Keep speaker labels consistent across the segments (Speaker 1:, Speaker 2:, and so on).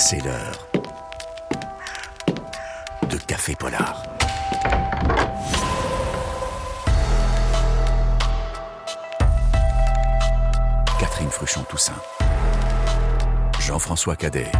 Speaker 1: C'est l'heure de Café Polar. Catherine Fruchon-Toussaint. Jean-François Cadet.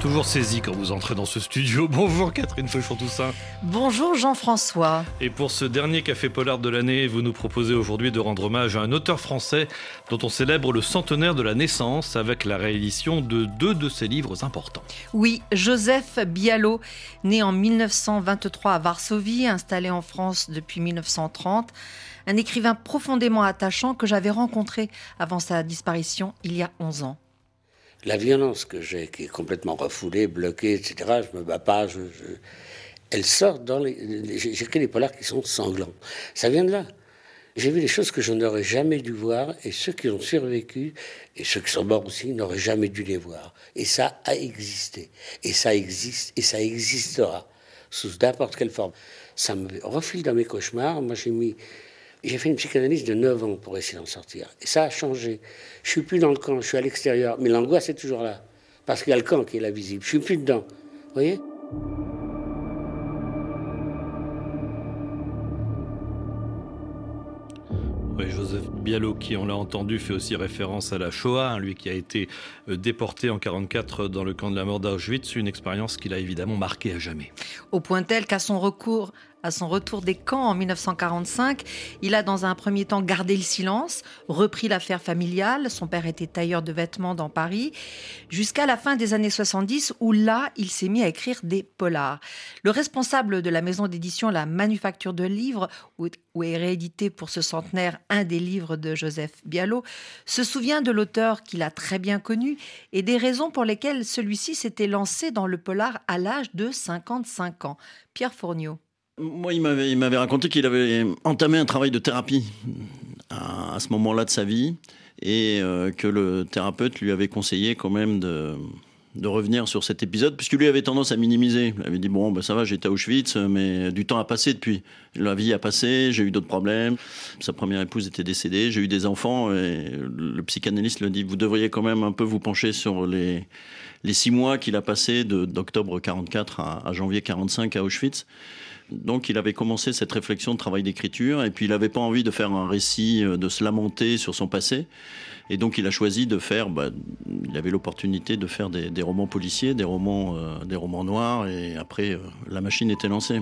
Speaker 2: Toujours saisi quand vous entrez dans ce studio. Bonjour Catherine Feuchon-Toussaint.
Speaker 3: Bonjour Jean-François.
Speaker 2: Et pour ce dernier Café Polar de l'année, vous nous proposez aujourd'hui de rendre hommage à un auteur français dont on célèbre le centenaire de la naissance avec la réédition de deux de ses livres importants.
Speaker 3: Oui, Joseph Bialo, né en 1923 à Varsovie, installé en France depuis 1930. Un écrivain profondément attachant que j'avais rencontré avant sa disparition il y a 11 ans.
Speaker 4: La violence que j'ai, qui est complètement refoulée, bloquée, etc., je me bats pas, elle sort dans les... J'écris des polars qui sont sanglants. Ça vient de là. J'ai vu des choses que je n'aurais jamais dû voir, et ceux qui ont survécu, et ceux qui sont morts aussi, n'auraient jamais dû les voir. Et ça a existé. Et ça existe, et ça existera, sous n'importe quelle forme. Ça me refile dans mes cauchemars. Moi, j'ai mis... J'ai fait une psychanalyse de 9 ans pour essayer d'en sortir. Et ça a changé. Je suis plus dans le camp, je suis à l'extérieur. Mais l'angoisse est toujours là. Parce qu'il y a le camp qui est là visible. Je suis plus dedans. Vous voyez?
Speaker 2: Oui, Joseph Bialo, qui on l'a entendu, fait aussi référence à la Shoah, hein, lui qui a été euh, déporté en 44 dans le camp de la mort d'Auschwitz, une expérience qu'il a évidemment marquée à jamais.
Speaker 3: Au point tel qu'à son recours, à son retour des camps en 1945, il a dans un premier temps gardé le silence, repris l'affaire familiale. Son père était tailleur de vêtements dans Paris, jusqu'à la fin des années 70 où là, il s'est mis à écrire des polars. Le responsable de la maison d'édition La Manufacture de Livres, où, est réédité pour ce centenaire un des livres de Joseph Bialo, se souvient de l'auteur qu'il a très bien connu et des raisons pour lesquelles celui-ci s'était lancé dans le polar à l'âge de 55 ans. Pierre Fournier.
Speaker 5: Moi, il m'avait, raconté qu'il avait entamé un travail de thérapie à, à ce moment-là de sa vie et euh, que le thérapeute lui avait conseillé quand même de, de revenir sur cet épisode, puisque lui avait tendance à minimiser. Il avait dit Bon, ben ça va, j'étais à Auschwitz, mais du temps a passé depuis. La vie a passé, j'ai eu d'autres problèmes. Sa première épouse était décédée, j'ai eu des enfants, et le psychanalyste lui dit Vous devriez quand même un peu vous pencher sur les, les six mois qu'il a passés de- d'octobre 44 à, à janvier 45 à Auschwitz. Donc il avait commencé cette réflexion de travail d'écriture et puis il n'avait pas envie de faire un récit, euh, de se lamenter sur son passé. Et donc il a choisi de faire, bah, il avait l'opportunité de faire des, des romans policiers, des romans, euh, des romans noirs et après euh, la machine était lancée.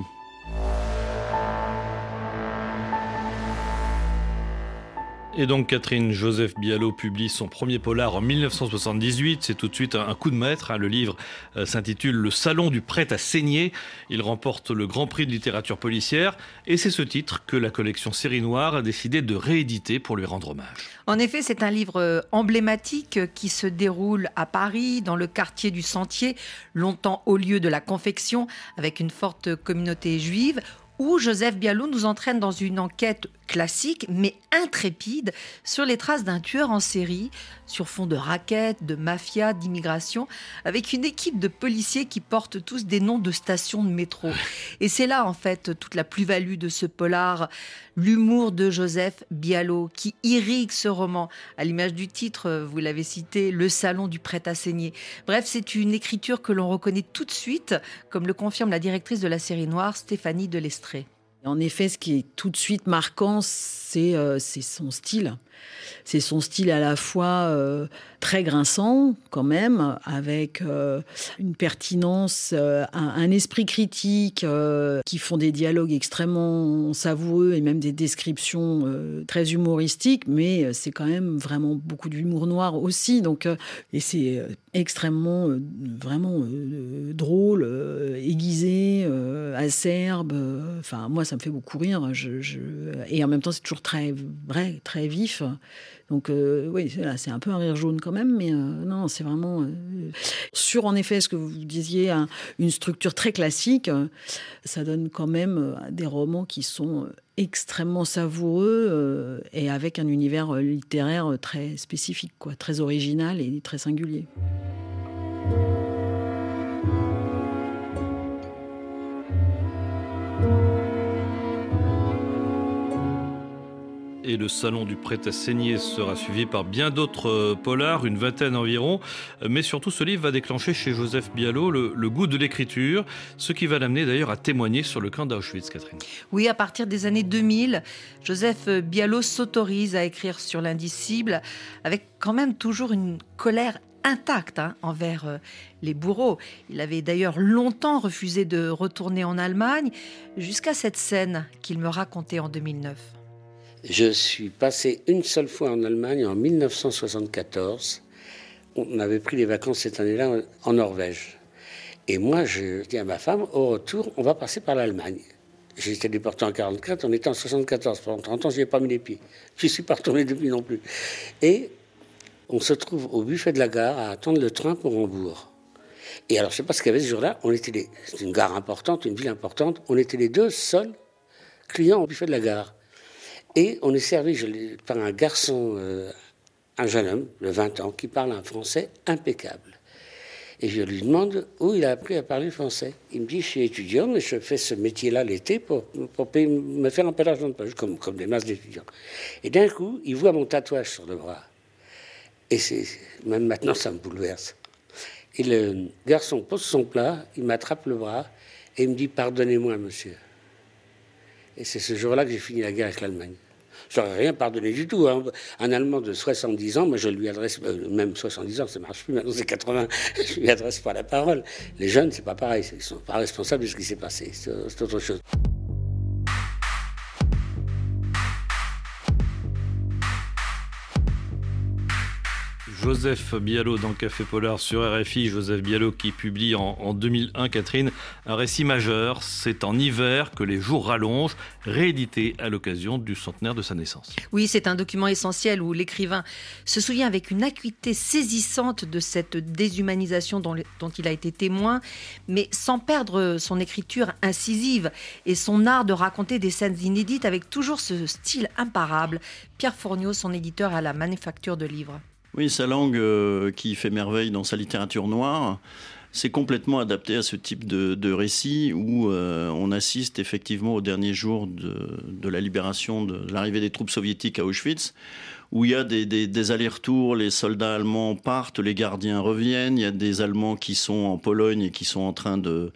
Speaker 2: Et donc Catherine Joseph Bialo publie son premier polar en 1978. C'est tout de suite un coup de maître. hein. Le livre euh, s'intitule Le Salon du prêt à saigner. Il remporte le Grand Prix de littérature policière. Et c'est ce titre que la collection Série Noire a décidé de rééditer pour lui rendre hommage.
Speaker 3: En effet, c'est un livre euh, emblématique qui se déroule à Paris, dans le quartier du Sentier, longtemps au lieu de la confection, avec une forte communauté juive, où Joseph Bialou nous entraîne dans une enquête classique, mais intrépide, sur les traces d'un tueur en série, sur fond de raquettes, de mafia, d'immigration, avec une équipe de policiers qui portent tous des noms de stations de métro. Et c'est là, en fait, toute la plus-value de ce polar, l'humour de Joseph Bialo, qui irrigue ce roman, à l'image du titre, vous l'avez cité, Le Salon du prêt à saigner. Bref, c'est une écriture que l'on reconnaît tout de suite, comme le confirme la directrice de la série noire, Stéphanie Delestré.
Speaker 6: En effet, ce qui est tout de suite marquant, c'est euh, son style. C'est son style à la fois euh, très grinçant, quand même, avec euh, une pertinence, un, un esprit critique, qui font des dialogues extrêmement savoureux et même des descriptions très humoristiques, mais c'est quand même vraiment beaucoup d'humour noir aussi. Donc, et c'est extrêmement, vraiment drôle, aiguisé, acerbe. Enfin, moi, ça me fait beaucoup rire. Je, Et en même temps, c'est toujours très vrai, très vif. Donc, euh, oui, c'est- un peu un rire jaune quand même, mais euh, non, c'est vraiment. euh, sur, en effet, ce que vous disiez, un- une structure très classique, euh, ça donne quand même des romans qui sont extrêmement savoureux et avec un univers littéraire très spécifique, quoi, très original et très singulier.
Speaker 2: Et le salon du prêt à saigner sera suivi par bien d'autres euh, polars, une vingtaine environ. Mais surtout, ce livre va déclencher chez Joseph Bialot le, goût de l'écriture, ce qui va l'amener d'ailleurs à témoigner sur le camp d'Auschwitz, Catherine.
Speaker 3: Oui, à partir des années 2000, Joseph Bialot s'autorise à écrire sur l'indicible avec quand même toujours une colère intacte hein, envers euh, les bourreaux. Il avait d'ailleurs longtemps refusé de retourner en Allemagne, jusqu'à cette scène qu'il me racontait en 2009.
Speaker 4: Je suis passé une seule fois en Allemagne en 1974. On avait pris les vacances cette année-là en Norvège. Et moi, je dis à ma femme, au retour, on va passer par l'Allemagne. J'étais déporté en 44, on était en 74. Pendant 30 ans, je n'y ai pas mis les pieds. Je ne suis pas retourné depuis non plus. Et on se trouve au buffet de la gare à attendre le train pour Hambourg. Et alors, je ne sais pas ce qu'il y avait ce jour-là. On était. C'est une gare importante, une ville importante. On était les deux seuls clients au buffet de la gare. Et on est servi par un garçon, euh, un jeune homme de 20 ans, qui parle un français impeccable. Et je lui demande où il a appris à parler français. Il me dit, je suis étudiant, mais je fais ce métier-là l'été pour, pour me faire un peu d'argent de poche, comme, comme des masses d'étudiants. Et d'un coup, il voit mon tatouage sur le bras. Et même maintenant, ça me bouleverse. Et le garçon pose son plat, il m'attrape le bras et il me dit Pardonnez-moi, monsieur. Et c'est ce jour-là que j'ai fini la guerre avec l'Allemagne. Je n'aurais rien pardonné du tout. Hein. Un Allemand de 70 ans, moi je lui adresse, euh, même 70 ans, ça ne marche plus, maintenant c'est 80, je lui adresse pas la parole. Les jeunes, c'est pas pareil, ils ne sont pas responsables de ce qui s'est passé, c'est autre chose.
Speaker 2: Joseph Bialot dans Café Polar sur RFI. Joseph Bialot qui publie en, 2001, Catherine, un récit majeur. C'est en hiver que les jours rallongent, réédité à l'occasion du centenaire de sa naissance.
Speaker 3: Oui, c'est un document essentiel où l'écrivain se souvient avec une acuité saisissante de cette déshumanisation dont, dont il a été témoin, mais sans perdre son écriture incisive et son art de raconter des scènes inédites avec toujours ce style imparable. Pierre Fourniot, son éditeur à la Manufacture de Livres.
Speaker 5: Oui, sa langue euh, qui fait merveille dans sa littérature noire, c'est complètement adapté à ce type de, récit où euh, on assiste effectivement au dernier jour de, la libération, de, l'arrivée des troupes soviétiques à Auschwitz, où il y a des, allers-retours, les soldats allemands partent, les gardiens reviennent, il y a des Allemands qui sont en Pologne et qui sont en train de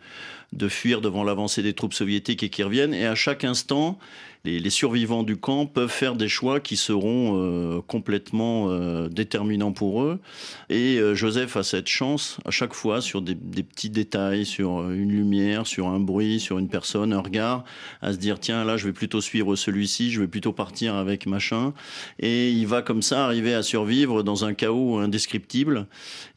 Speaker 5: fuir devant l'avancée des troupes soviétiques et qui reviennent, et à chaque instant, les, survivants du camp peuvent faire des choix qui seront euh, complètement euh, déterminants pour eux. Et euh, Joseph a cette chance à chaque fois sur des, petits détails, sur une lumière, sur un bruit, sur une personne, un regard, à se dire tiens là je vais plutôt suivre celui-ci, je vais plutôt partir avec machin. Et il va comme ça arriver à survivre dans un chaos indescriptible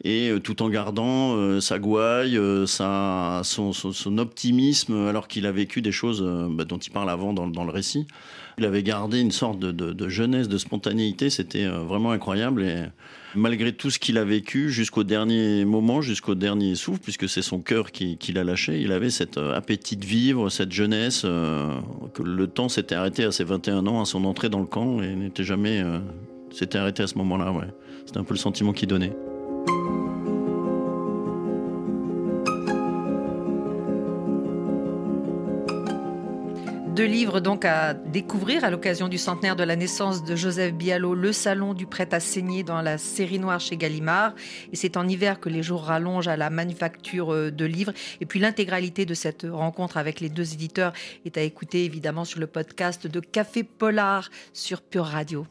Speaker 5: et tout en gardant sa gouaille, son, optimisme alors qu'il a vécu des choses bah, dont il parle avant dans le récit. Il avait gardé une sorte de, jeunesse, de spontanéité, c'était euh, vraiment incroyable. Et malgré tout ce qu'il a vécu jusqu'au dernier moment, jusqu'au dernier souffle, puisque c'est son cœur qui, l'a lâché, il avait cet euh, appétit de vivre, cette jeunesse, euh, que le temps s'était arrêté à ses 21 ans, à son entrée dans le camp, et n'était jamais. s'était arrêté à ce moment-là, ouais. C'était un peu le sentiment qu'il donnait.
Speaker 3: Deux livres donc à découvrir à l'occasion du centenaire de la naissance de Joseph Bialot, Le Salon du prêt à saigner dans la série noire chez Gallimard. Et c'est en hiver que les jours rallongent à la manufacture euh, de livres. Et puis l'intégralité de cette rencontre avec les deux éditeurs est à écouter évidemment sur le podcast de Café Polar sur Pure Radio.